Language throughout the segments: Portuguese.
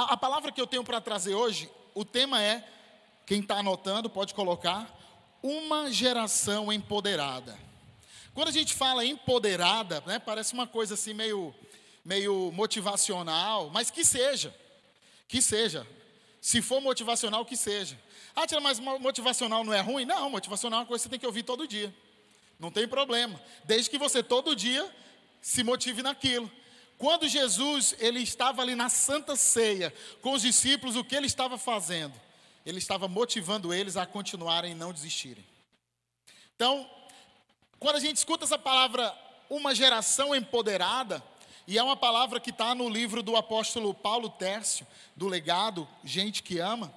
A, a palavra que eu tenho para trazer hoje, o tema é, quem está anotando pode colocar, uma geração empoderada. Quando a gente fala empoderada, né, parece uma coisa assim meio, meio motivacional, mas que seja, que seja. Se for motivacional, que seja. Ah, tira, mas motivacional não é ruim? Não, motivacional é uma coisa que você tem que ouvir todo dia. Não tem problema. Desde que você todo dia se motive naquilo. Quando Jesus ele estava ali na Santa Ceia com os discípulos, o que ele estava fazendo? Ele estava motivando eles a continuarem e não desistirem. Então, quando a gente escuta essa palavra, uma geração empoderada, e é uma palavra que está no livro do apóstolo Paulo Tércio, do legado Gente que Ama,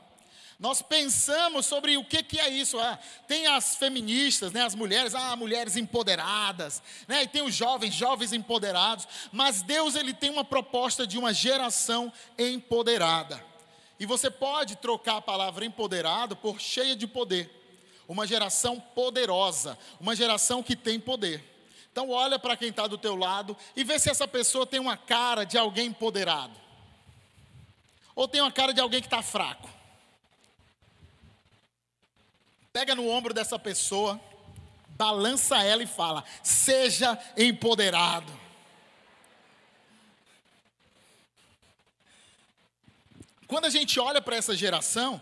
nós pensamos sobre o que, que é isso. Ah, tem as feministas, né, as mulheres, ah, mulheres empoderadas, né, e tem os jovens, jovens empoderados. Mas Deus ele tem uma proposta de uma geração empoderada. E você pode trocar a palavra empoderado por cheia de poder. Uma geração poderosa, uma geração que tem poder. Então olha para quem está do teu lado e vê se essa pessoa tem uma cara de alguém empoderado. Ou tem uma cara de alguém que está fraco. Pega no ombro dessa pessoa, balança ela e fala: seja empoderado. Quando a gente olha para essa geração,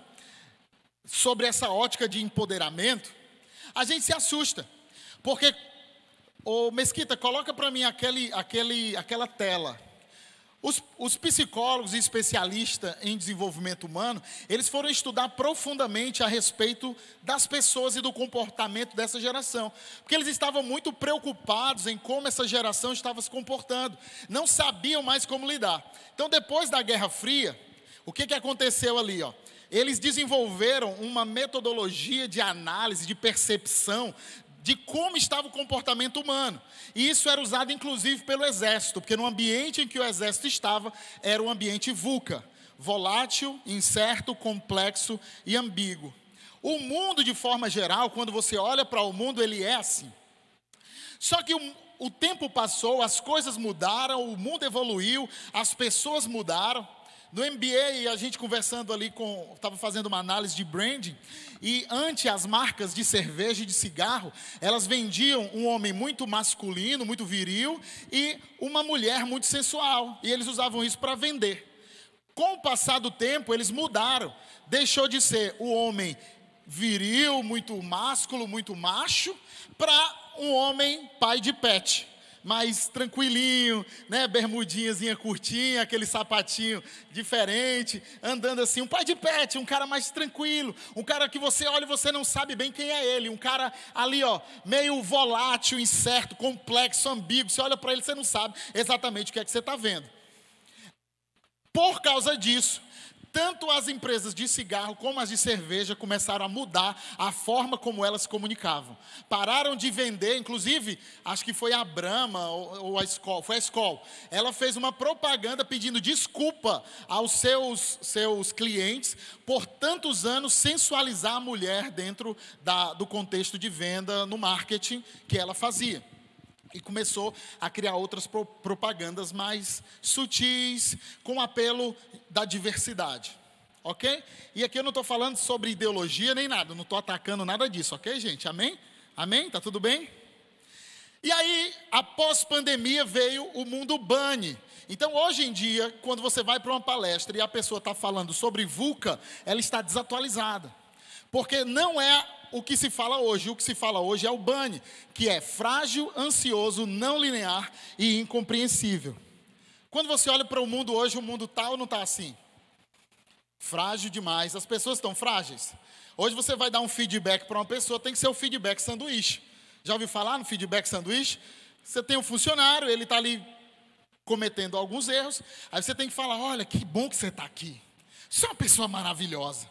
sobre essa ótica de empoderamento, a gente se assusta. Porque, ô Mesquita, coloca para mim aquele, aquele, aquela tela os, os, psicólogos e especialistas em desenvolvimento humano, eles foram estudar profundamente a respeito das pessoas e do comportamento dessa geração, porque eles estavam muito preocupados em como essa geração estava se comportando, não sabiam mais como lidar. Então, depois da Guerra Fria, o que, que aconteceu ali? Ó? Eles desenvolveram uma metodologia de análise, de percepção de como estava o comportamento humano. E isso era usado inclusive pelo exército, porque no ambiente em que o exército estava era um ambiente VUCA, volátil, incerto, complexo e ambíguo. O mundo, de forma geral, quando você olha para o mundo, ele é assim. Só que o, o tempo passou, as coisas mudaram, o mundo evoluiu, as pessoas mudaram. No MBA, a gente conversando ali com. Estava fazendo uma análise de branding. E ante as marcas de cerveja e de cigarro, elas vendiam um homem muito masculino, muito viril, e uma mulher muito sensual. E eles usavam isso para vender. Com o passar do tempo, eles mudaram. Deixou de ser o homem viril, muito másculo, muito macho, para um homem pai de pet mais tranquilinho, né? Bermudinhazinha curtinha, aquele sapatinho diferente, andando assim, um pai de pet, um cara mais tranquilo, um cara que você olha e você não sabe bem quem é ele, um cara ali, ó, meio volátil, incerto, complexo, ambíguo. Você olha para ele, você não sabe exatamente o que é que você está vendo. Por causa disso, tanto as empresas de cigarro como as de cerveja começaram a mudar a forma como elas se comunicavam. Pararam de vender, inclusive, acho que foi a Brahma ou, a Skol, foi a Skol. Ela fez uma propaganda pedindo desculpa aos seus, seus clientes por tantos anos sensualizar a mulher dentro da, do contexto de venda no marketing que ela fazia e começou a criar outras propagandas mais sutis, com apelo da diversidade. Ok? E aqui eu não estou falando sobre ideologia nem nada, não estou atacando nada disso, ok, gente? Amém? Amém? Tá tudo bem? E aí, após pandemia, veio o mundo Bunny. Então, hoje em dia, quando você vai para uma palestra e a pessoa está falando sobre VUCA, ela está desatualizada. Porque não é o que se fala hoje. O que se fala hoje é o BANI, que é frágil, ansioso, não linear e incompreensível. Quando você olha para o mundo hoje, o mundo está ou não está assim? Frágil demais. As pessoas estão frágeis. Hoje você vai dar um feedback para uma pessoa, tem que ser o feedback sanduíche. Já ouviu falar no feedback sanduíche? Você tem um funcionário, ele está ali cometendo alguns erros, aí você tem que falar: olha, que bom que você está aqui. Você é uma pessoa maravilhosa.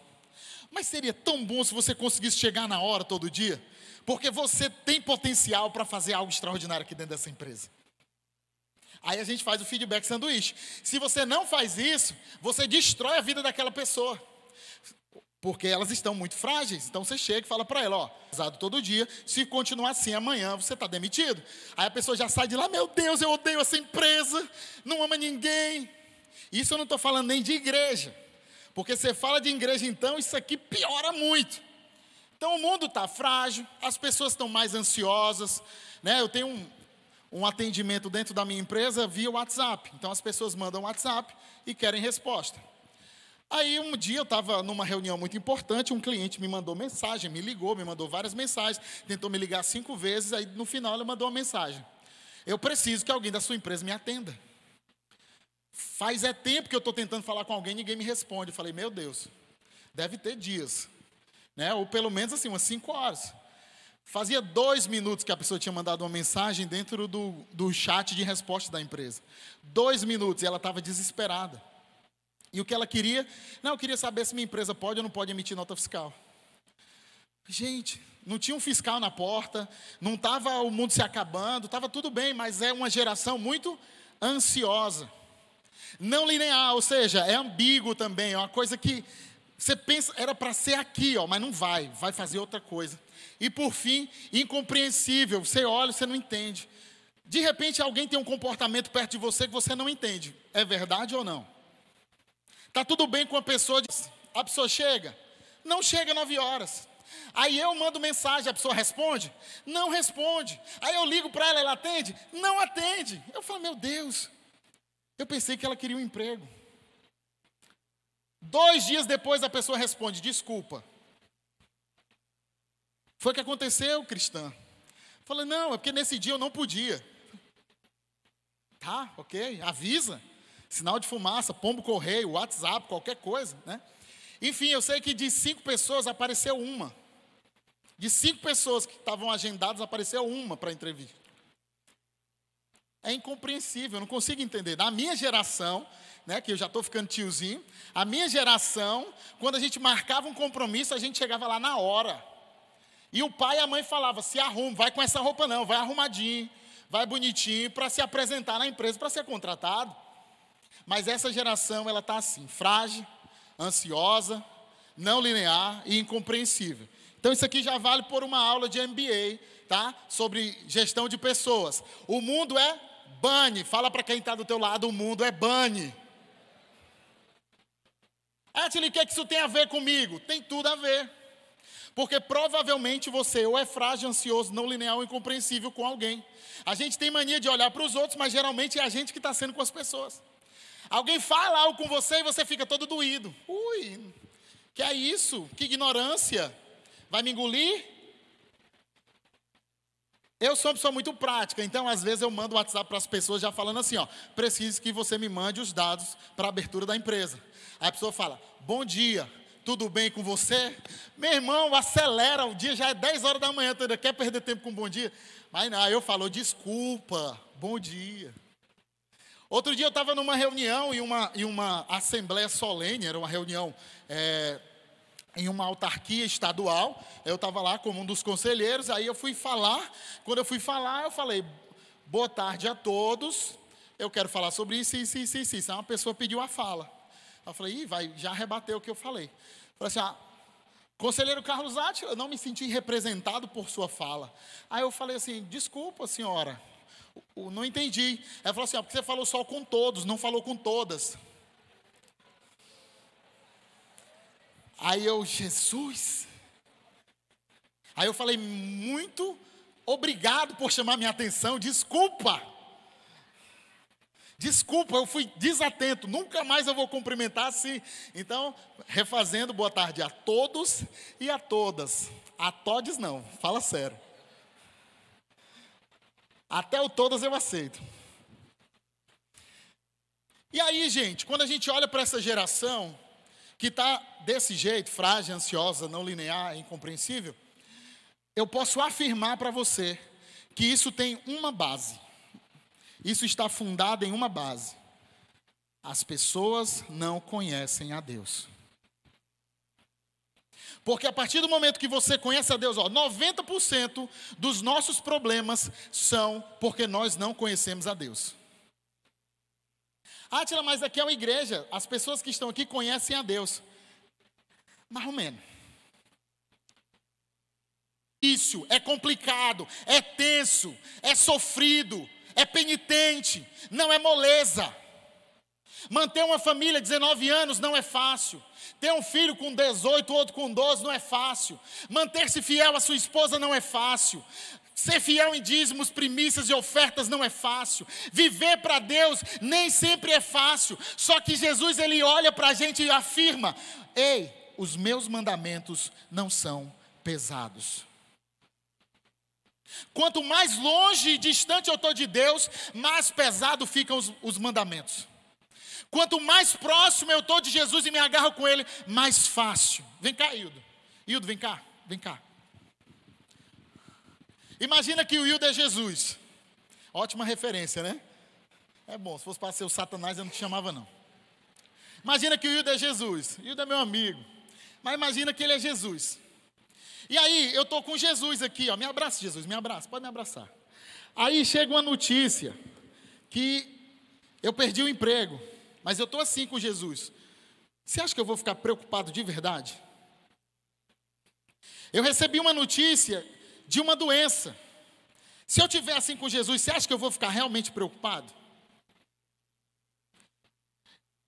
Mas seria tão bom se você conseguisse chegar na hora todo dia, porque você tem potencial para fazer algo extraordinário aqui dentro dessa empresa. Aí a gente faz o feedback sanduíche. Se você não faz isso, você destrói a vida daquela pessoa. Porque elas estão muito frágeis. Então você chega e fala para ela, ó, usado todo dia, se continuar assim amanhã você está demitido. Aí a pessoa já sai de lá, meu Deus, eu odeio essa empresa, não ama ninguém. Isso eu não estou falando nem de igreja. Porque você fala de igreja, então, isso aqui piora muito. Então o mundo está frágil, as pessoas estão mais ansiosas. Né? Eu tenho um, um atendimento dentro da minha empresa via WhatsApp. Então as pessoas mandam WhatsApp e querem resposta. Aí um dia eu estava numa reunião muito importante, um cliente me mandou mensagem, me ligou, me mandou várias mensagens, tentou me ligar cinco vezes, aí no final ele mandou uma mensagem. Eu preciso que alguém da sua empresa me atenda. Faz é tempo que eu estou tentando falar com alguém, ninguém me responde. Eu falei, meu Deus, deve ter dias, né? Ou pelo menos assim, umas cinco horas. Fazia dois minutos que a pessoa tinha mandado uma mensagem dentro do, do chat de resposta da empresa. Dois minutos e ela estava desesperada. E o que ela queria? Não, eu queria saber se minha empresa pode ou não pode emitir nota fiscal. Gente, não tinha um fiscal na porta, não estava o mundo se acabando, estava tudo bem, mas é uma geração muito ansiosa. Não linear, ou seja, é ambíguo também, é uma coisa que você pensa, era para ser aqui, ó, mas não vai, vai fazer outra coisa. E por fim, incompreensível, você olha, você não entende. De repente alguém tem um comportamento perto de você que você não entende. É verdade ou não? Tá tudo bem com a pessoa, a pessoa chega, não chega nove horas. Aí eu mando mensagem, a pessoa responde? Não responde. Aí eu ligo para ela, ela atende? Não atende. Eu falo, meu Deus, eu pensei que ela queria um emprego. Dois dias depois a pessoa responde: desculpa. Foi o que aconteceu, cristã. Falei, não, é porque nesse dia eu não podia. Tá, ok, avisa. Sinal de fumaça, pombo correio, WhatsApp, qualquer coisa, né? Enfim, eu sei que de cinco pessoas apareceu uma. De cinco pessoas que estavam agendadas, apareceu uma para entrevista. É incompreensível, eu não consigo entender. Na minha geração, né, que eu já estou ficando tiozinho, a minha geração, quando a gente marcava um compromisso, a gente chegava lá na hora. E o pai e a mãe falavam: se arruma, vai com essa roupa não, vai arrumadinho, vai bonitinho para se apresentar na empresa para ser contratado. Mas essa geração, ela está assim, frágil, ansiosa, não linear e incompreensível. Então isso aqui já vale por uma aula de MBA, tá? Sobre gestão de pessoas. O mundo é Bane, fala para quem está do teu lado, o mundo é bane. Ashley, o que, é que isso tem a ver comigo? Tem tudo a ver. Porque provavelmente você ou é frágil, ansioso, não linear incompreensível com alguém. A gente tem mania de olhar para os outros, mas geralmente é a gente que está sendo com as pessoas. Alguém fala algo com você e você fica todo doído. Ui, que é isso? Que ignorância. Vai me engolir? Eu sou uma pessoa muito prática, então às vezes eu mando WhatsApp para as pessoas já falando assim, ó, preciso que você me mande os dados para a abertura da empresa. Aí a pessoa fala, bom dia, tudo bem com você? Meu irmão, acelera, o dia já é 10 horas da manhã, tu ainda quer perder tempo com bom dia? Mas não, eu falo, desculpa, bom dia. Outro dia eu estava numa reunião e uma, e uma assembleia solene, era uma reunião é, em uma autarquia estadual. Eu estava lá como um dos conselheiros, aí eu fui falar. Quando eu fui falar, eu falei: boa tarde a todos. Eu quero falar sobre isso, isso, isso, isso. isso. Aí uma pessoa pediu a fala. Eu falei: Ih, vai, já rebateu o que eu falei. Eu falei assim: ah, conselheiro Carlos Atti, eu não me senti representado por sua fala. Aí eu falei assim: desculpa, senhora. não entendi. Ela falou assim: ah, porque você falou só com todos, não falou com todas. Aí eu, Jesus. Aí eu falei, muito obrigado por chamar minha atenção, desculpa. Desculpa, eu fui desatento, nunca mais eu vou cumprimentar assim. Então, refazendo, boa tarde a todos e a todas. A todes não, fala sério. Até o todas eu aceito. E aí, gente, quando a gente olha para essa geração, que está desse jeito, frágil, ansiosa, não linear, incompreensível, eu posso afirmar para você que isso tem uma base. Isso está fundado em uma base. As pessoas não conhecem a Deus. Porque a partir do momento que você conhece a Deus, ó, 90% dos nossos problemas são porque nós não conhecemos a Deus. Átila, mas aqui é uma igreja. As pessoas que estão aqui conhecem a Deus. Mais ou menos. Isso é complicado, é tenso, é sofrido, é penitente, não é moleza. Manter uma família 19 anos não é fácil. Ter um filho com 18, outro com 12 não é fácil. Manter-se fiel à sua esposa não é fácil. Ser fiel em dízimos, primícias e ofertas não é fácil. Viver para Deus nem sempre é fácil. Só que Jesus ele olha para a gente e afirma: Ei, os meus mandamentos não são pesados. Quanto mais longe e distante eu estou de Deus, mais pesado ficam os, os mandamentos. Quanto mais próximo eu estou de Jesus e me agarro com Ele, mais fácil. Vem cá, Hildo. Hildo, vem cá, vem cá. Imagina que o Hildo é Jesus. Ótima referência, né? É bom, se fosse para ser o Satanás, eu não te chamava, não. Imagina que o Hildo é Jesus. Hildo é meu amigo. Mas imagina que ele é Jesus. E aí, eu estou com Jesus aqui, ó. Me abraça, Jesus, me abraça, pode me abraçar. Aí chega uma notícia que eu perdi o emprego, mas eu estou assim com Jesus. Você acha que eu vou ficar preocupado de verdade? Eu recebi uma notícia de uma doença. Se eu tiver assim com Jesus, você acha que eu vou ficar realmente preocupado?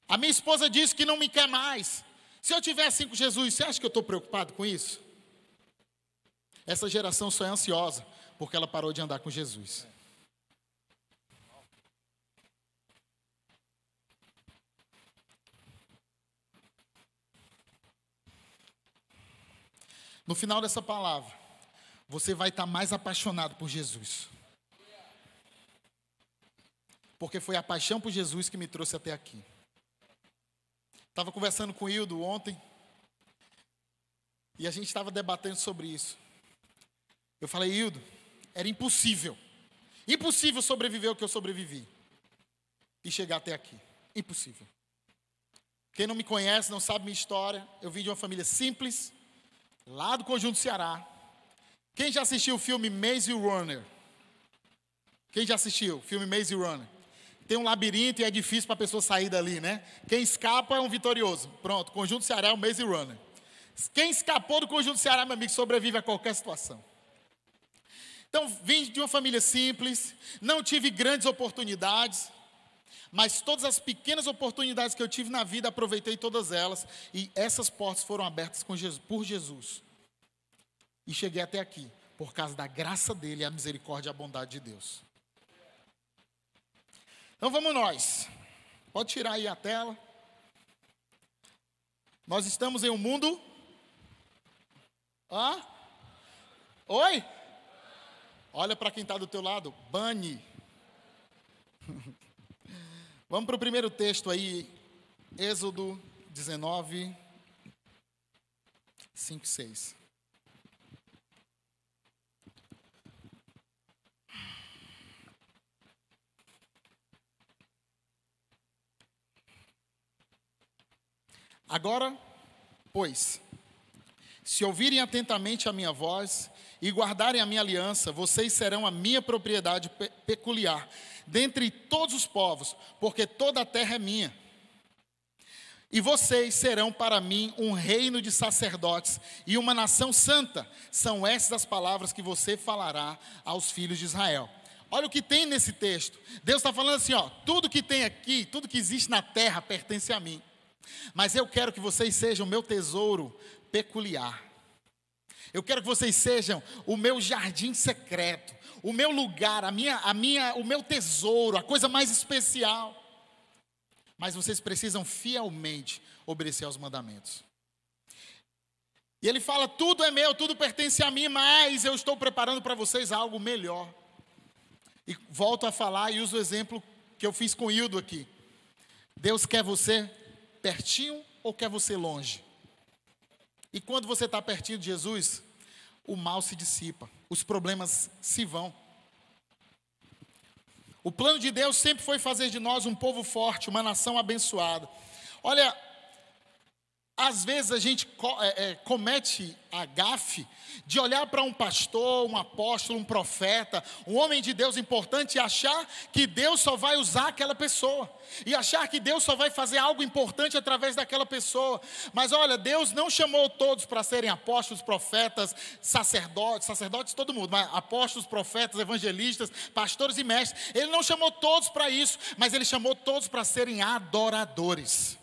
A minha esposa disse que não me quer mais. Se eu tiver assim com Jesus, você acha que eu estou preocupado com isso? Essa geração só é ansiosa porque ela parou de andar com Jesus. No final dessa palavra, você vai estar mais apaixonado por Jesus. Porque foi a paixão por Jesus que me trouxe até aqui. Estava conversando com o Hildo ontem. E a gente estava debatendo sobre isso. Eu falei, Hildo, era impossível. Impossível sobreviver o que eu sobrevivi. E chegar até aqui. Impossível. Quem não me conhece, não sabe minha história. Eu vim de uma família simples, lá do Conjunto Ceará. Quem já assistiu o filme Maze Runner? Quem já assistiu o filme Maze Runner? Tem um labirinto e é difícil para a pessoa sair dali, né? Quem escapa é um vitorioso. Pronto, Conjunto Ceará é o Maze Runner. Quem escapou do Conjunto Ceará, meu amigo, sobrevive a qualquer situação. Então, vim de uma família simples, não tive grandes oportunidades, mas todas as pequenas oportunidades que eu tive na vida, aproveitei todas elas, e essas portas foram abertas Jesus, por Jesus. E cheguei até aqui, por causa da graça dele, a misericórdia e a bondade de Deus. Então vamos nós. Pode tirar aí a tela. Nós estamos em um mundo. Hã? Oi? Olha para quem está do teu lado, bane. Vamos para o primeiro texto aí, Êxodo 19, 5, 6. Agora, pois, se ouvirem atentamente a minha voz e guardarem a minha aliança, vocês serão a minha propriedade pe peculiar, dentre todos os povos, porque toda a terra é minha. E vocês serão para mim um reino de sacerdotes e uma nação santa. São essas as palavras que você falará aos filhos de Israel. Olha o que tem nesse texto. Deus está falando assim: ó, tudo que tem aqui, tudo que existe na terra pertence a mim. Mas eu quero que vocês sejam meu tesouro peculiar. Eu quero que vocês sejam o meu jardim secreto, o meu lugar, a minha, a minha, o meu tesouro, a coisa mais especial. Mas vocês precisam fielmente obedecer aos mandamentos. E ele fala: tudo é meu, tudo pertence a mim, mas eu estou preparando para vocês algo melhor. E volto a falar e uso o exemplo que eu fiz com Hildo aqui. Deus quer você pertinho ou quer você longe? E quando você está pertinho de Jesus, o mal se dissipa, os problemas se vão. O plano de Deus sempre foi fazer de nós um povo forte, uma nação abençoada. Olha, às vezes a gente é, é, comete a gafe de olhar para um pastor, um apóstolo, um profeta, um homem de Deus importante e achar que Deus só vai usar aquela pessoa, e achar que Deus só vai fazer algo importante através daquela pessoa. Mas olha, Deus não chamou todos para serem apóstolos, profetas, sacerdotes, sacerdotes todo mundo, mas apóstolos, profetas, evangelistas, pastores e mestres. Ele não chamou todos para isso, mas ele chamou todos para serem adoradores.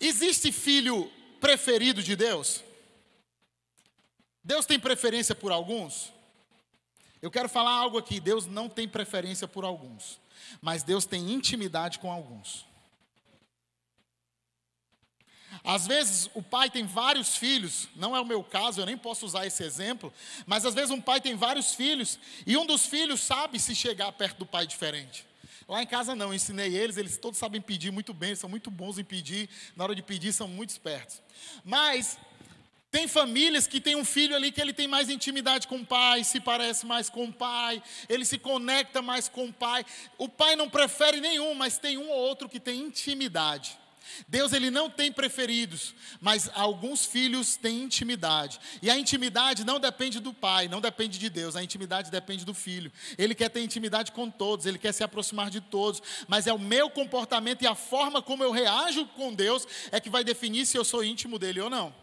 Existe filho preferido de Deus? Deus tem preferência por alguns? Eu quero falar algo aqui: Deus não tem preferência por alguns, mas Deus tem intimidade com alguns. Às vezes o pai tem vários filhos, não é o meu caso, eu nem posso usar esse exemplo, mas às vezes um pai tem vários filhos e um dos filhos sabe se chegar perto do pai diferente. Lá em casa não, eu ensinei eles, eles todos sabem pedir muito bem, são muito bons em pedir, na hora de pedir são muito espertos. Mas tem famílias que tem um filho ali que ele tem mais intimidade com o pai, se parece mais com o pai, ele se conecta mais com o pai. O pai não prefere nenhum, mas tem um ou outro que tem intimidade. Deus ele não tem preferidos, mas alguns filhos têm intimidade. E a intimidade não depende do pai, não depende de Deus, a intimidade depende do filho. Ele quer ter intimidade com todos, ele quer se aproximar de todos, mas é o meu comportamento e a forma como eu reajo com Deus é que vai definir se eu sou íntimo dele ou não.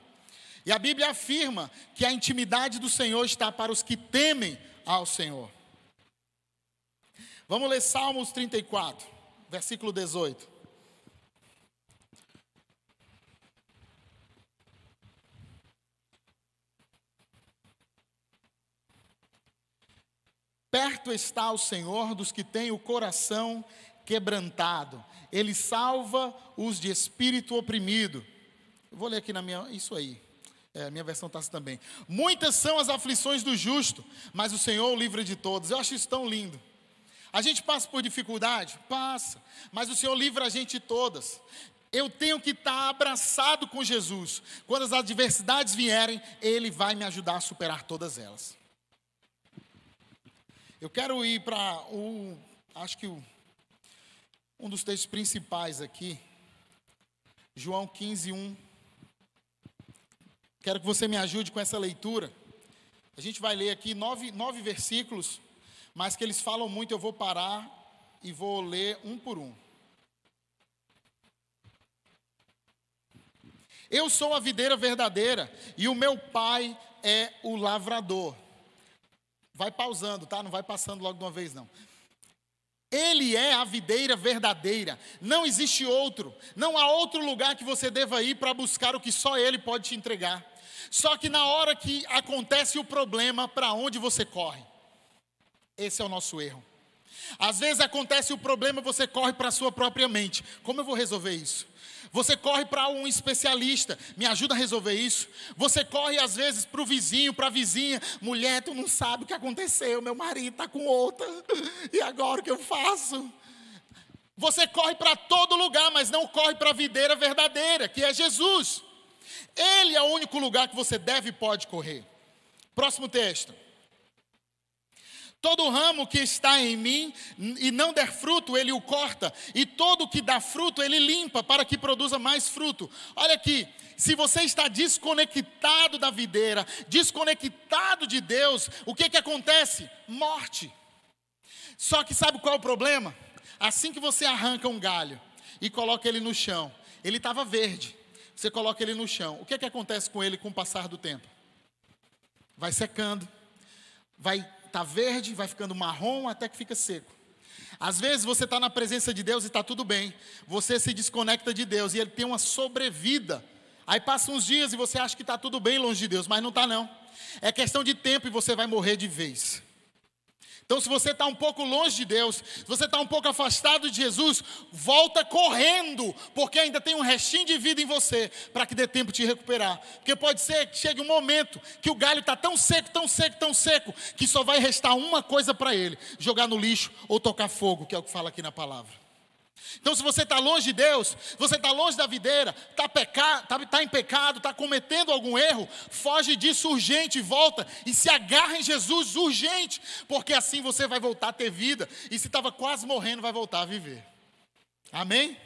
E a Bíblia afirma que a intimidade do Senhor está para os que temem ao Senhor. Vamos ler Salmos 34, versículo 18. Perto está o Senhor dos que têm o coração quebrantado, Ele salva os de espírito oprimido. Eu vou ler aqui na minha, isso aí. É, minha versão está assim também. Muitas são as aflições do justo, mas o Senhor o livra de todos. Eu acho isso tão lindo. A gente passa por dificuldade? Passa. Mas o Senhor livra a gente de todas. Eu tenho que estar abraçado com Jesus. Quando as adversidades vierem, Ele vai me ajudar a superar todas elas. Eu quero ir para o, acho que o, um dos textos principais aqui, João 15, 1. Quero que você me ajude com essa leitura. A gente vai ler aqui nove, nove versículos, mas que eles falam muito, eu vou parar e vou ler um por um. Eu sou a videira verdadeira e o meu pai é o lavrador. Vai pausando, tá? Não vai passando logo de uma vez, não. Ele é a videira verdadeira. Não existe outro. Não há outro lugar que você deva ir para buscar o que só Ele pode te entregar. Só que na hora que acontece o problema, para onde você corre? Esse é o nosso erro. Às vezes acontece o problema, você corre para a sua própria mente. Como eu vou resolver isso? Você corre para um especialista, me ajuda a resolver isso. Você corre às vezes para o vizinho, para a vizinha, mulher, tu não sabe o que aconteceu, meu marido está com outra, e agora o que eu faço? Você corre para todo lugar, mas não corre para a videira verdadeira, que é Jesus. Ele é o único lugar que você deve e pode correr. Próximo texto. Todo ramo que está em mim e não der fruto, ele o corta, e todo que dá fruto, ele limpa para que produza mais fruto. Olha aqui, se você está desconectado da videira, desconectado de Deus, o que que acontece? Morte. Só que sabe qual é o problema? Assim que você arranca um galho e coloca ele no chão, ele estava verde você coloca ele no chão. O que, que acontece com ele com o passar do tempo? Vai secando, vai tá verde, vai ficando marrom até que fica seco. Às vezes você está na presença de Deus e está tudo bem, você se desconecta de Deus e ele tem uma sobrevida. Aí passam uns dias e você acha que está tudo bem longe de Deus, mas não está não. É questão de tempo e você vai morrer de vez. Então, se você está um pouco longe de Deus, se você está um pouco afastado de Jesus, volta correndo, porque ainda tem um restinho de vida em você, para que dê tempo de recuperar. Porque pode ser que chegue um momento que o galho está tão seco, tão seco, tão seco, que só vai restar uma coisa para ele: jogar no lixo ou tocar fogo, que é o que fala aqui na palavra. Então, se você está longe de Deus, você está longe da videira, está tá, tá em pecado, está cometendo algum erro, foge disso urgente, volta e se agarra em Jesus urgente, porque assim você vai voltar a ter vida, e se estava quase morrendo, vai voltar a viver. Amém?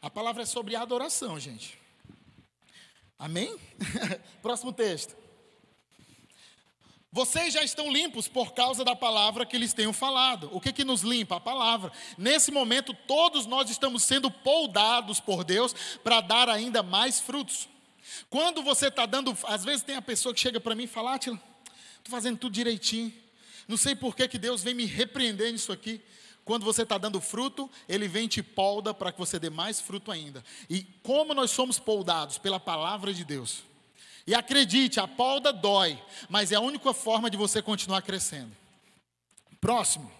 A palavra é sobre adoração, gente. Amém? Próximo texto. Vocês já estão limpos por causa da palavra que lhes tenho falado. O que, que nos limpa? A palavra. Nesse momento, todos nós estamos sendo poldados por Deus para dar ainda mais frutos. Quando você está dando, às vezes tem a pessoa que chega para mim e fala, Atila, estou fazendo tudo direitinho. Não sei por que, que Deus vem me repreender nisso aqui. Quando você está dando fruto, Ele vem te polda para que você dê mais fruto ainda. E como nós somos poldados pela palavra de Deus. E acredite, a polda dói, mas é a única forma de você continuar crescendo. Próximo.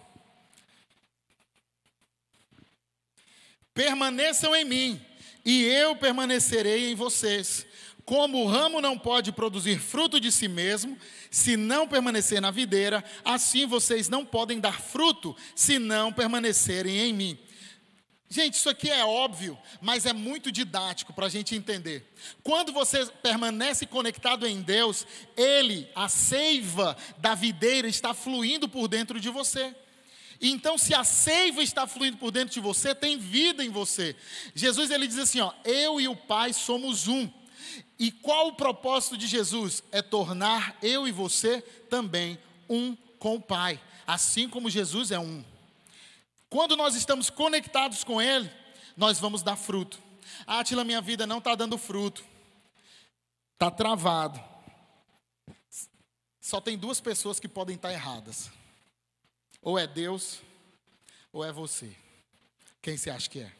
Permaneçam em mim, e eu permanecerei em vocês. Como o ramo não pode produzir fruto de si mesmo, se não permanecer na videira, assim vocês não podem dar fruto, se não permanecerem em mim. Gente, isso aqui é óbvio, mas é muito didático para a gente entender. Quando você permanece conectado em Deus, Ele, a seiva da videira, está fluindo por dentro de você. Então, se a seiva está fluindo por dentro de você, tem vida em você. Jesus ele diz assim: ó, eu e o Pai somos um. E qual o propósito de Jesus? É tornar eu e você também um com o Pai, assim como Jesus é um. Quando nós estamos conectados com Ele, nós vamos dar fruto. Ah, Atila, minha vida não está dando fruto, está travado. Só tem duas pessoas que podem estar erradas: ou é Deus, ou é você. Quem você acha que é?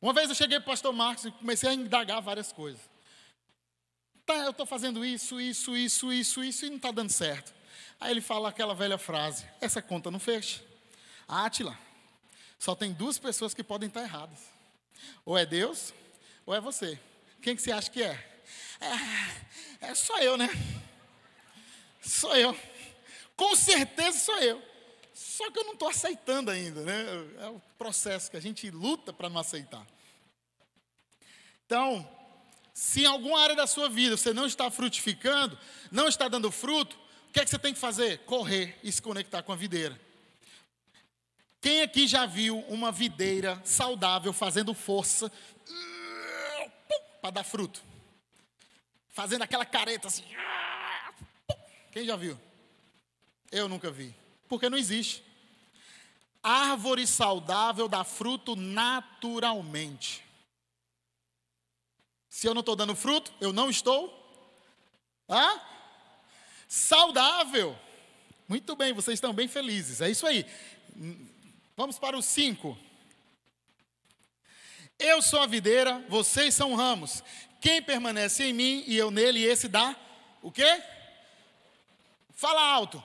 Uma vez eu cheguei para o pastor Marcos e comecei a indagar várias coisas. Tá, eu estou fazendo isso, isso, isso, isso, isso e não está dando certo. Aí ele fala aquela velha frase: essa conta não fecha. Átila, só tem duas pessoas que podem estar erradas: ou é Deus, ou é você. Quem que você acha que é? É, é só eu, né? Sou eu. Com certeza sou eu. Só que eu não estou aceitando ainda, né? É o processo que a gente luta para não aceitar. Então, se em alguma área da sua vida você não está frutificando, não está dando fruto, que é que você tem que fazer? Correr e se conectar com a videira. Quem aqui já viu uma videira saudável fazendo força para dar fruto? Fazendo aquela careta assim. Quem já viu? Eu nunca vi porque não existe. Árvore saudável dá fruto naturalmente. Se eu não estou dando fruto, eu não estou ah? Saudável. Muito bem, vocês estão bem felizes. É isso aí. Vamos para o 5. Eu sou a videira, vocês são ramos. Quem permanece em mim e eu nele, esse dá o quê? Fala alto.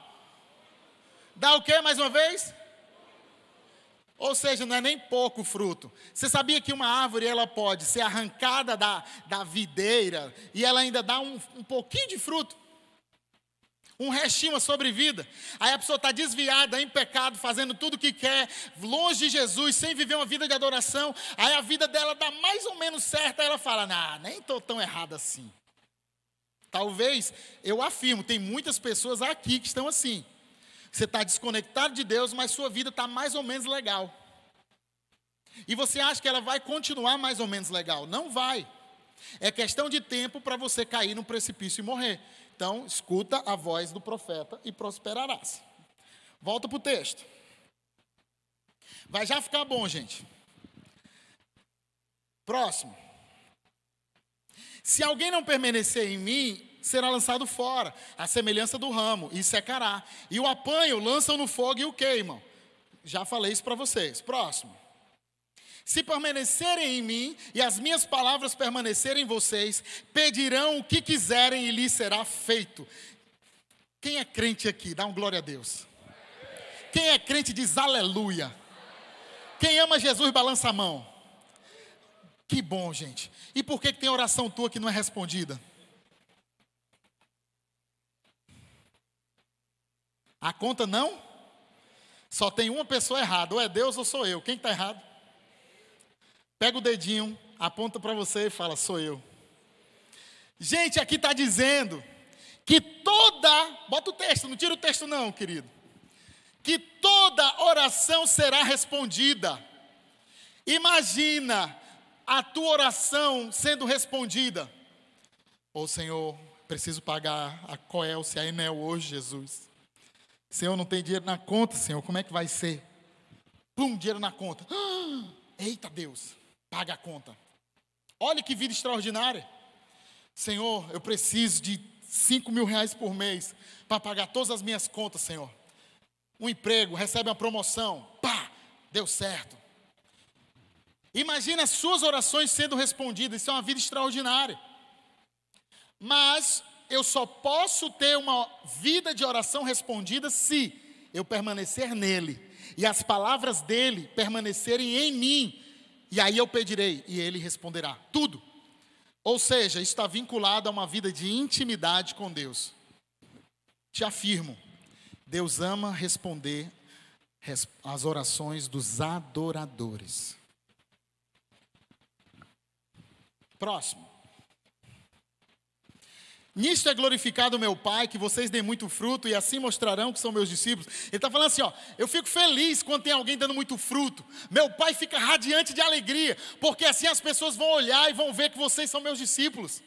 Dá o que mais uma vez? Ou seja, não é nem pouco fruto. Você sabia que uma árvore ela pode ser arrancada da, da videira e ela ainda dá um, um pouquinho de fruto? Um restinho, uma sobrevida. Aí a pessoa está desviada, em pecado, fazendo tudo o que quer, longe de Jesus, sem viver uma vida de adoração. Aí a vida dela dá mais ou menos certa, aí ela fala: Nah, nem estou tão errada assim. Talvez, eu afirmo, tem muitas pessoas aqui que estão assim. Você está desconectado de Deus, mas sua vida está mais ou menos legal. E você acha que ela vai continuar mais ou menos legal? Não vai. É questão de tempo para você cair no precipício e morrer. Então, escuta a voz do profeta e prosperarás. Volta para o texto. Vai já ficar bom, gente. Próximo. Se alguém não permanecer em mim, será lançado fora, a semelhança do ramo, e secará. E o apanho, lançam no fogo e o queimam. Já falei isso para vocês. Próximo. Se permanecerem em mim e as minhas palavras permanecerem em vocês, pedirão o que quiserem e lhes será feito. Quem é crente aqui? Dá um glória a Deus. Quem é crente diz aleluia. Quem ama Jesus balança a mão. Que bom, gente. E por que tem oração tua que não é respondida? A conta não? Só tem uma pessoa errada, ou é Deus ou sou eu. Quem está errado? Pega o dedinho, aponta para você e fala: sou eu. Gente, aqui está dizendo que toda, bota o texto, não tira o texto não, querido. Que toda oração será respondida. Imagina a tua oração sendo respondida. Ô oh, Senhor, preciso pagar a Coel, se a Enel hoje, Jesus. Senhor, não tem dinheiro na conta, Senhor, como é que vai ser? Pum, dinheiro na conta. Ah, eita Deus, paga a conta. Olha que vida extraordinária. Senhor, eu preciso de 5 mil reais por mês para pagar todas as minhas contas, Senhor. Um emprego, recebe uma promoção, pá, deu certo. Imagina as suas orações sendo respondidas, isso é uma vida extraordinária. Mas eu só posso ter uma vida de oração respondida se eu permanecer nele e as palavras dele permanecerem em mim. E aí eu pedirei e ele responderá. Tudo. Ou seja, está vinculado a uma vida de intimidade com Deus. Te afirmo, Deus ama responder as orações dos adoradores. Próximo. Nisto é glorificado meu Pai, que vocês deem muito fruto e assim mostrarão que são meus discípulos. Ele está falando assim: ó, eu fico feliz quando tem alguém dando muito fruto. Meu Pai fica radiante de alegria, porque assim as pessoas vão olhar e vão ver que vocês são meus discípulos.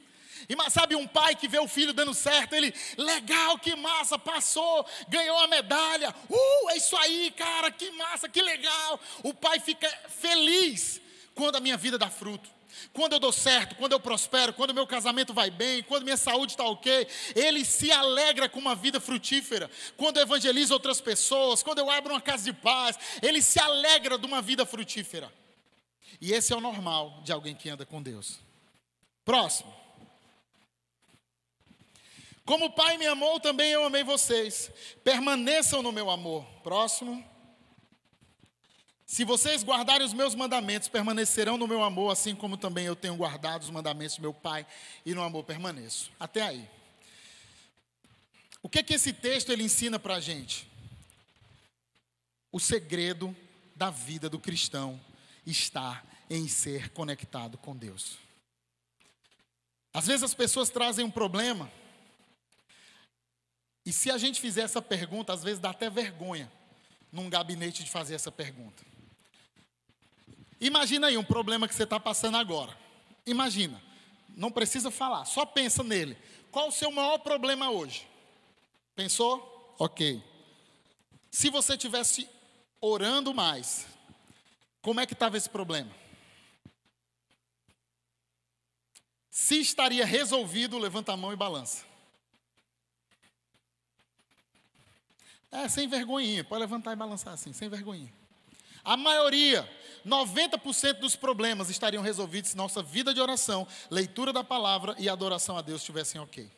E sabe, um pai que vê o filho dando certo, ele, legal, que massa, passou, ganhou a medalha, uh, é isso aí, cara, que massa, que legal. O pai fica feliz quando a minha vida dá fruto. Quando eu dou certo, quando eu prospero, quando meu casamento vai bem, quando minha saúde está ok, ele se alegra com uma vida frutífera. Quando eu evangelizo outras pessoas, quando eu abro uma casa de paz, ele se alegra de uma vida frutífera. E esse é o normal de alguém que anda com Deus. Próximo. Como o Pai me amou, também eu amei vocês. Permaneçam no meu amor. Próximo. Se vocês guardarem os meus mandamentos, permanecerão no meu amor, assim como também eu tenho guardado os mandamentos do meu Pai e no amor permaneço. Até aí. O que é que esse texto ele ensina para a gente? O segredo da vida do cristão está em ser conectado com Deus. Às vezes as pessoas trazem um problema, e se a gente fizer essa pergunta, às vezes dá até vergonha num gabinete de fazer essa pergunta. Imagina aí um problema que você está passando agora. Imagina. Não precisa falar, só pensa nele. Qual o seu maior problema hoje? Pensou? Ok. Se você tivesse orando mais, como é que estava esse problema? Se estaria resolvido, levanta a mão e balança. É, sem vergonhinha. Pode levantar e balançar assim, sem vergonhinha. A maioria, 90% dos problemas estariam resolvidos se nossa vida de oração, leitura da palavra e adoração a Deus estivessem ok.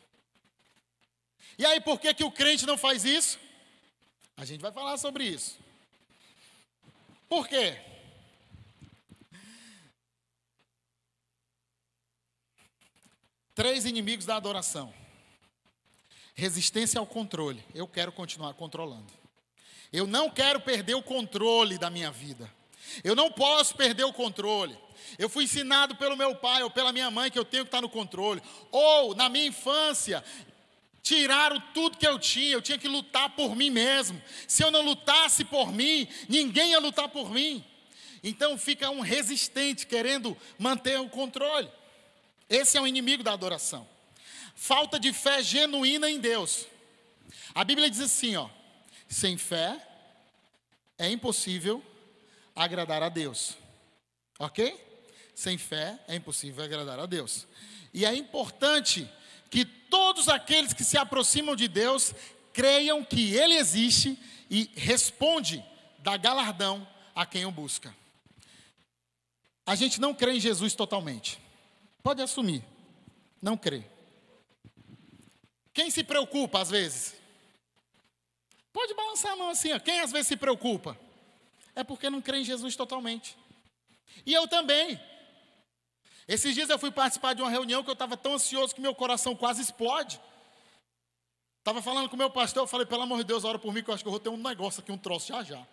E aí, por que, que o crente não faz isso? A gente vai falar sobre isso. Por quê? Três inimigos da adoração: resistência ao controle. Eu quero continuar controlando. Eu não quero perder o controle da minha vida. Eu não posso perder o controle. Eu fui ensinado pelo meu pai ou pela minha mãe que eu tenho que estar no controle. Ou, na minha infância, tiraram tudo que eu tinha, eu tinha que lutar por mim mesmo. Se eu não lutasse por mim, ninguém ia lutar por mim. Então fica um resistente querendo manter o controle. Esse é o inimigo da adoração. Falta de fé genuína em Deus. A Bíblia diz assim, ó: sem fé é impossível agradar a Deus. Ok? Sem fé é impossível agradar a Deus. E é importante que todos aqueles que se aproximam de Deus creiam que Ele existe e responde, dá galardão a quem o busca. A gente não crê em Jesus totalmente. Pode assumir. Não crê. Quem se preocupa às vezes? Pode balançar a mão assim, ó. quem às vezes se preocupa? É porque não crê em Jesus totalmente. E eu também. Esses dias eu fui participar de uma reunião que eu estava tão ansioso que meu coração quase explode. Estava falando com o meu pastor, eu falei, pelo amor de Deus, ora por mim que eu acho que eu vou ter um negócio aqui, um troço já já.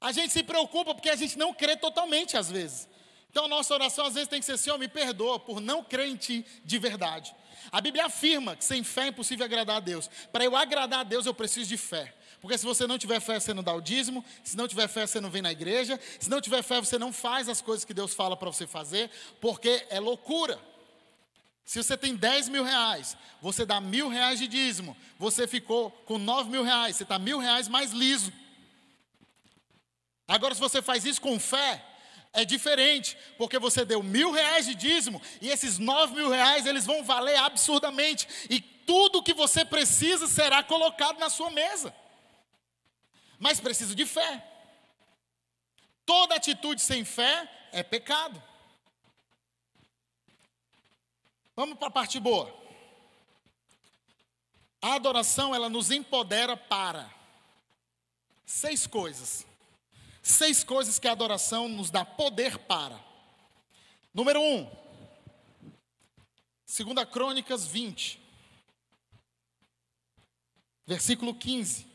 A gente se preocupa porque a gente não crê totalmente às vezes. Então nossa oração às vezes tem que ser Senhor, me perdoa por não crer em Ti de verdade. A Bíblia afirma que sem fé é impossível agradar a Deus. Para eu agradar a Deus, eu preciso de fé. Porque se você não tiver fé, você não dá o dízimo. Se não tiver fé, você não vem na igreja. Se não tiver fé, você não faz as coisas que Deus fala para você fazer, porque é loucura. Se você tem 10 mil reais, você dá mil reais de dízimo, você ficou com 9 mil reais, você está mil reais mais liso. Agora, se você faz isso com fé, é diferente, porque você deu mil reais de dízimo e esses nove mil reais eles vão valer absurdamente e tudo que você precisa será colocado na sua mesa. Mas precisa de fé. Toda atitude sem fé é pecado. Vamos para a parte boa. A adoração ela nos empodera para seis coisas. Seis coisas que a adoração nos dá poder para. Número um, segunda Crônicas 20, versículo 15.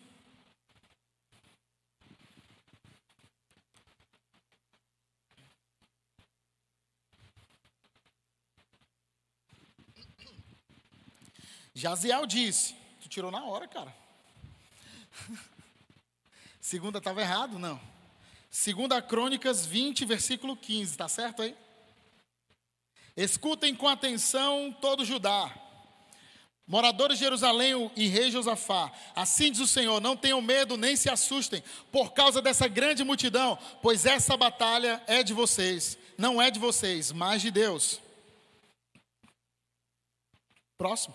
Jaziel disse, tu tirou na hora, cara. Segunda estava errado, não. Segunda Crônicas 20, versículo 15, está certo aí? Escutem com atenção todo Judá, moradores de Jerusalém e rei Josafá. Assim diz o Senhor: não tenham medo nem se assustem por causa dessa grande multidão, pois essa batalha é de vocês, não é de vocês, mas de Deus. Próximo.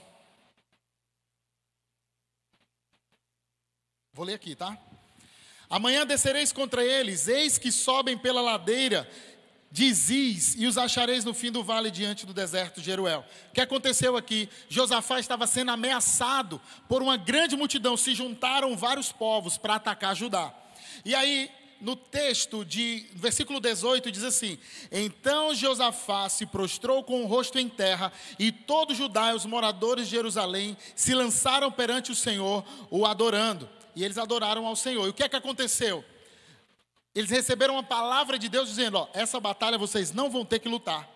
Vou ler aqui, tá? Amanhã descereis contra eles, eis que sobem pela ladeira de Ziz, e os achareis no fim do vale diante do deserto de Jeruel. O que aconteceu aqui? Josafá estava sendo ameaçado por uma grande multidão, se juntaram vários povos para atacar Judá. E aí, no texto de versículo 18 diz assim: Então Josafá se prostrou com o rosto em terra, e todo Judá e os moradores de Jerusalém se lançaram perante o Senhor, o adorando e eles adoraram ao Senhor. E o que é que aconteceu? Eles receberam uma palavra de Deus dizendo: Ó, essa batalha vocês não vão ter que lutar.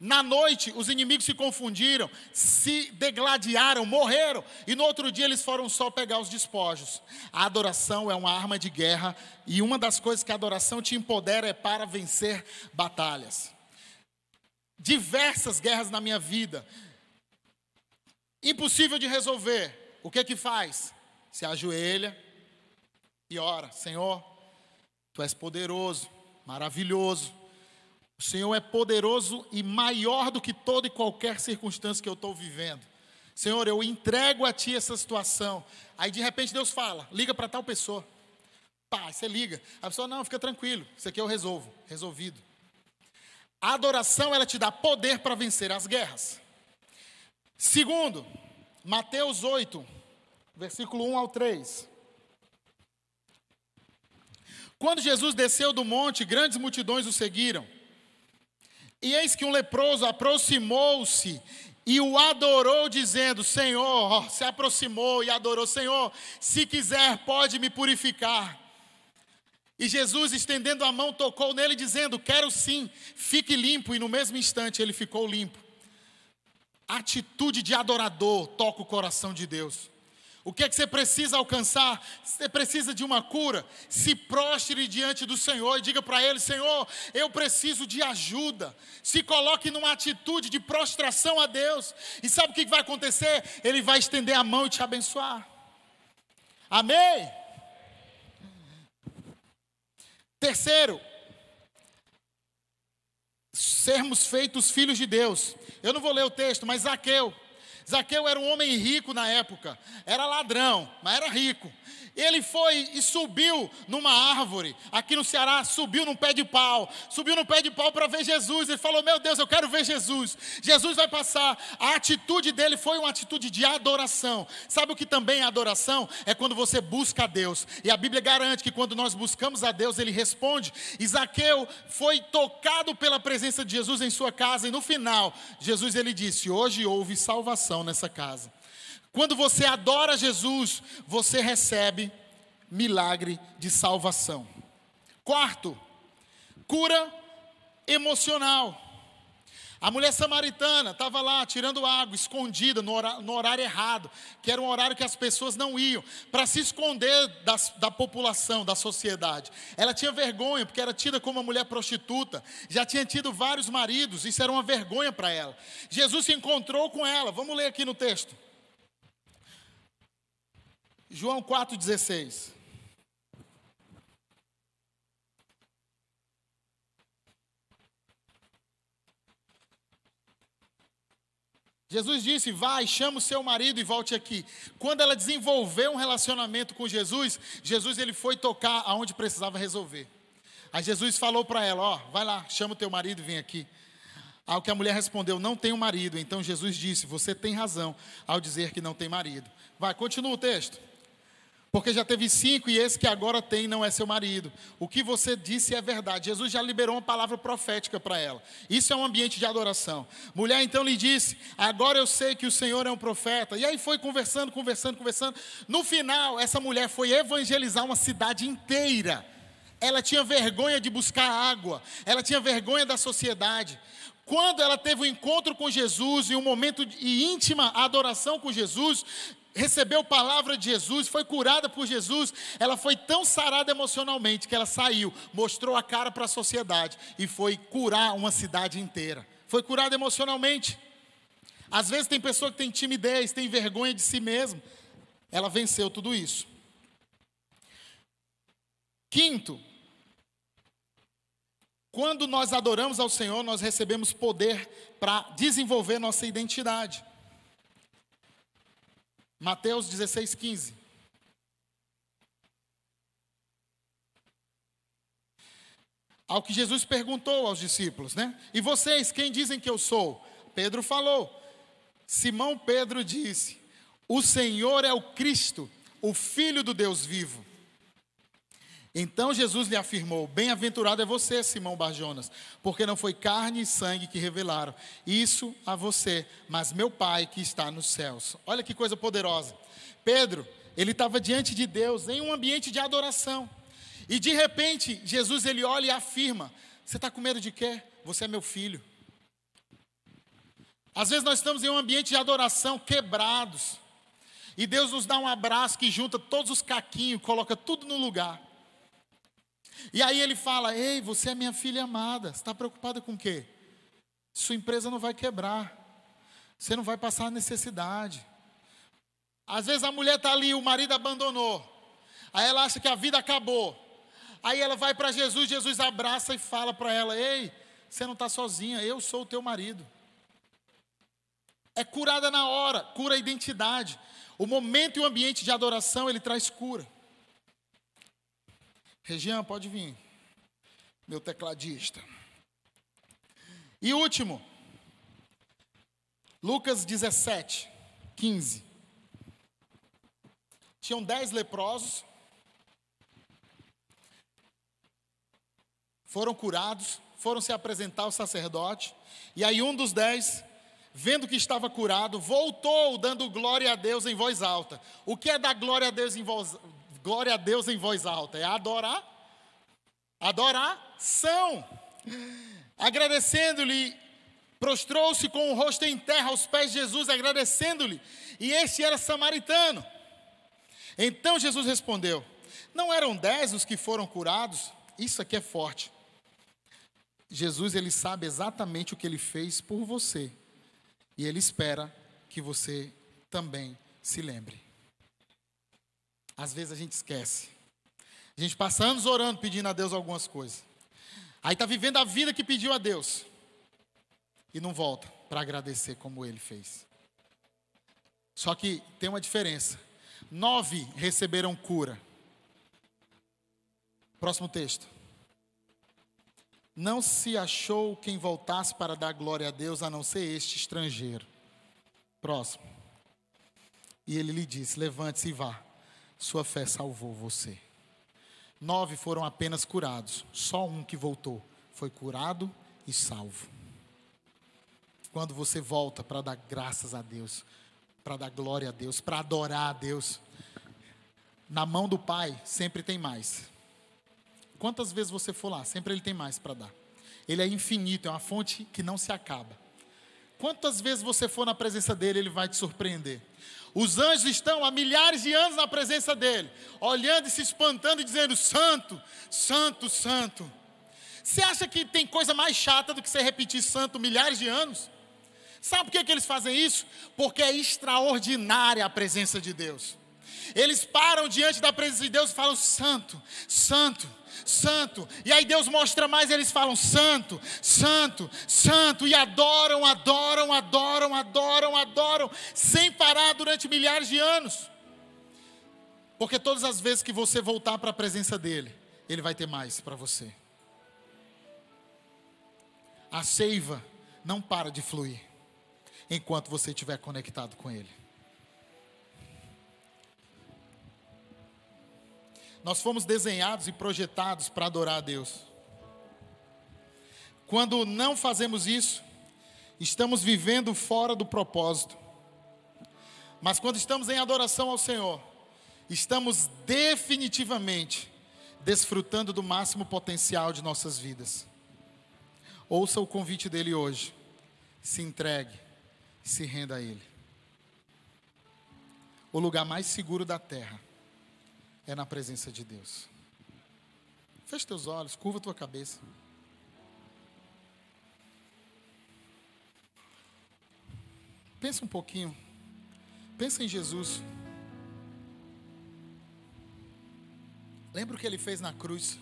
Na noite, os inimigos se confundiram, se degladiaram, morreram, e no outro dia eles foram só pegar os despojos. A adoração é uma arma de guerra, e uma das coisas que a adoração te empodera é para vencer batalhas. Diversas guerras na minha vida, impossível de resolver, o que que faz? se ajoelha e ora: Senhor, tu és poderoso, maravilhoso. O Senhor é poderoso e maior do que toda e qualquer circunstância que eu estou vivendo. Senhor, eu entrego a Ti essa situação. Aí de repente Deus fala: liga para tal pessoa. Pá, você liga. A pessoa, não, fica tranquilo, isso aqui eu resolvo, resolvido. A adoração, ela te dá poder para vencer as guerras. Segundo, Mateus 8, versículo 1 ao 3. Quando Jesus desceu do monte, grandes multidões o seguiram. E eis que um leproso aproximou-se e o adorou, dizendo: Senhor, se aproximou e adorou: Senhor, se quiser, pode me purificar. E Jesus, estendendo a mão, tocou nele, dizendo: Quero sim, fique limpo. E no mesmo instante ele ficou limpo. Atitude de adorador toca o coração de Deus. O que é que você precisa alcançar? Você precisa de uma cura? Se prostre diante do Senhor e diga para Ele: Senhor, eu preciso de ajuda. Se coloque numa atitude de prostração a Deus. E sabe o que vai acontecer? Ele vai estender a mão e te abençoar. Amém? Terceiro, sermos feitos filhos de Deus. Eu não vou ler o texto, mas Zaqueu Zaqueu era um homem rico na época, era ladrão, mas era rico. Ele foi e subiu numa árvore, aqui no Ceará, subiu num pé de pau, subiu no pé de pau para ver Jesus. Ele falou: Meu Deus, eu quero ver Jesus. Jesus vai passar. A atitude dele foi uma atitude de adoração. Sabe o que também é adoração? É quando você busca a Deus. E a Bíblia garante que quando nós buscamos a Deus, ele responde. Isaqueu foi tocado pela presença de Jesus em sua casa, e no final, Jesus ele disse: Hoje houve salvação nessa casa. Quando você adora Jesus, você recebe milagre de salvação. Quarto, cura emocional. A mulher samaritana estava lá tirando água, escondida, no horário, no horário, errado, que era um horário que as pessoas não iam, para se esconder das, da população, da sociedade. Ela tinha vergonha, porque era tida como uma mulher prostituta, já tinha tido vários maridos, isso era uma vergonha para ela. Jesus se encontrou com ela, vamos ler aqui no texto. João 4,16. Jesus disse: Vai, chama o seu marido e volte aqui. Quando ela desenvolveu um relacionamento com Jesus, Jesus ele foi tocar aonde precisava resolver. Aí Jesus falou para ela: Ó, vai lá, chama o teu marido e vem aqui. Ao que a mulher respondeu: Não tenho marido. Então Jesus disse: Você tem razão ao dizer que não tem marido. Vai, continua o texto. Porque já teve cinco e esse que agora tem não é seu marido. O que você disse é verdade. Jesus já liberou uma palavra profética para ela. Isso é um ambiente de adoração. Mulher então lhe disse: Agora eu sei que o Senhor é um profeta. E aí foi conversando, conversando, conversando. No final, essa mulher foi evangelizar uma cidade inteira. Ela tinha vergonha de buscar água, ela tinha vergonha da sociedade. Quando ela teve um encontro com Jesus e um momento de íntima adoração com Jesus, recebeu palavra de Jesus, foi curada por Jesus, ela foi tão sarada emocionalmente que ela saiu, mostrou a cara para a sociedade e foi curar uma cidade inteira. Foi curada emocionalmente. Às vezes tem pessoa que tem timidez, tem vergonha de si mesmo. Ela venceu tudo isso. Quinto, quando nós adoramos ao Senhor, nós recebemos poder para desenvolver nossa identidade. Mateus 16, 15. Ao que Jesus perguntou aos discípulos, né? E vocês, quem dizem que eu sou? Pedro falou. Simão Pedro disse: O Senhor é o Cristo, o Filho do Deus vivo. Então Jesus lhe afirmou: Bem-aventurado é você, Simão Barjonas, porque não foi carne e sangue que revelaram isso a você, mas meu Pai que está nos céus. Olha que coisa poderosa. Pedro, ele estava diante de Deus em um ambiente de adoração. E de repente, Jesus ele olha e afirma: Você está com medo de quê? Você é meu filho. Às vezes nós estamos em um ambiente de adoração quebrados. E Deus nos dá um abraço que junta todos os caquinhos, coloca tudo no lugar. E aí ele fala: Ei, você é minha filha amada, está preocupada com o quê? Sua empresa não vai quebrar, você não vai passar necessidade. Às vezes a mulher está ali, o marido abandonou, aí ela acha que a vida acabou. Aí ela vai para Jesus, Jesus abraça e fala para ela: Ei, você não está sozinha, eu sou o teu marido. É curada na hora, cura a identidade. O momento e o ambiente de adoração, ele traz cura. Região, pode vir. Meu tecladista. E último, Lucas 17, 15. Tinham dez leprosos, foram curados, foram se apresentar ao sacerdote, e aí um dos dez, vendo que estava curado, voltou dando glória a Deus em voz alta. O que é dar glória a Deus em voz, Glória a Deus em voz alta. É adorar. Adoração. Agradecendo-lhe, prostrou-se com o rosto em terra aos pés de Jesus, agradecendo-lhe. E este era samaritano. Então Jesus respondeu: Não eram dez os que foram curados? Isso aqui é forte. Jesus, ele sabe exatamente o que ele fez por você. E ele espera que você também se lembre. Às vezes a gente esquece. A gente passa anos orando, pedindo a Deus algumas coisas. Aí está vivendo a vida que pediu a Deus. E não volta para agradecer como ele fez. Só que tem uma diferença. Nove receberam cura. Próximo texto. Não se achou quem voltasse para dar glória a Deus a não ser este estrangeiro. Próximo. E ele lhe disse: Levante-se e vá sua fé salvou você. Nove foram apenas curados, só um que voltou foi curado e salvo. Quando você volta para dar graças a Deus, para dar glória a Deus, para adorar a Deus, na mão do Pai sempre tem mais. Quantas vezes você for lá, sempre Ele tem mais para dar. Ele é infinito, é uma fonte que não se acaba. Quantas vezes você for na presença dele, ele vai te surpreender. Os anjos estão há milhares de anos na presença dele, olhando e se espantando e dizendo: Santo, Santo, Santo. Você acha que tem coisa mais chata do que você repetir santo milhares de anos? Sabe por que, que eles fazem isso? Porque é extraordinária a presença de Deus. Eles param diante da presença de Deus e falam: Santo, Santo, Santo. E aí Deus mostra mais, eles falam: Santo, Santo, Santo. E adoram, adoram, adoram, adoram, adoram, sem parar durante milhares de anos. Porque todas as vezes que você voltar para a presença dEle, Ele vai ter mais para você. A seiva não para de fluir enquanto você estiver conectado com Ele. Nós fomos desenhados e projetados para adorar a Deus. Quando não fazemos isso, estamos vivendo fora do propósito. Mas quando estamos em adoração ao Senhor, estamos definitivamente desfrutando do máximo potencial de nossas vidas. Ouça o convite dele hoje. Se entregue, se renda a ele. O lugar mais seguro da terra é na presença de Deus. Feche teus olhos, curva tua cabeça. Pensa um pouquinho. Pensa em Jesus. Lembra o que ele fez na cruz?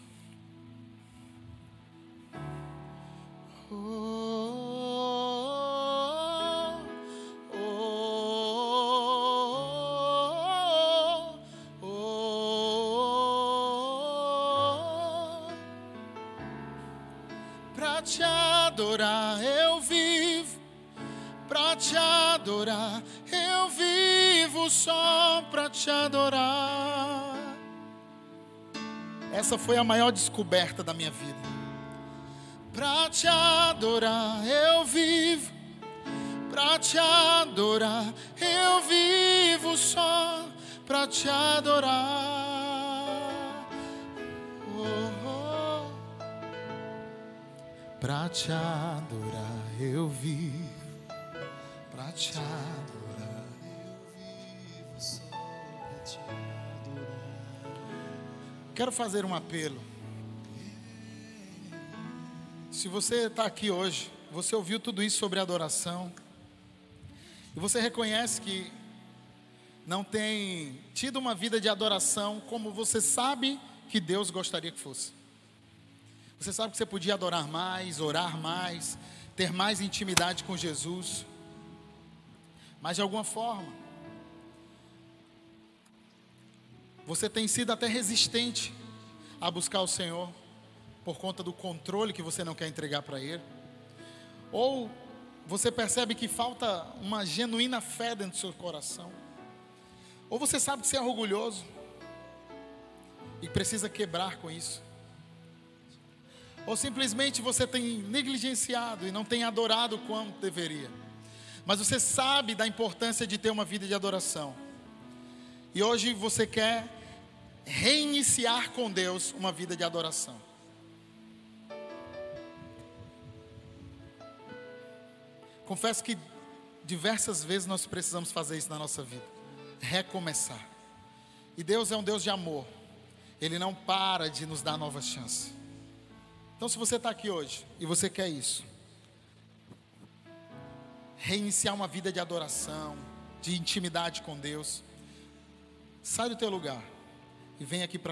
Essa foi a maior descoberta da minha vida. Pra te adorar eu vivo, pra te adorar eu vivo só pra te adorar. Oh, oh. Pra te adorar eu vivo, pra te adorar Quero fazer um apelo. Se você está aqui hoje, você ouviu tudo isso sobre adoração, e você reconhece que não tem tido uma vida de adoração como você sabe que Deus gostaria que fosse. Você sabe que você podia adorar mais, orar mais, ter mais intimidade com Jesus, mas de alguma forma, Você tem sido até resistente a buscar o Senhor por conta do controle que você não quer entregar para Ele. Ou você percebe que falta uma genuína fé dentro do seu coração. Ou você sabe que você é orgulhoso e precisa quebrar com isso. Ou simplesmente você tem negligenciado e não tem adorado quanto deveria. Mas você sabe da importância de ter uma vida de adoração. E hoje você quer reiniciar com Deus uma vida de adoração. Confesso que diversas vezes nós precisamos fazer isso na nossa vida recomeçar. E Deus é um Deus de amor, Ele não para de nos dar novas chances. Então, se você está aqui hoje e você quer isso, reiniciar uma vida de adoração, de intimidade com Deus, Sai do teu lugar e vem aqui para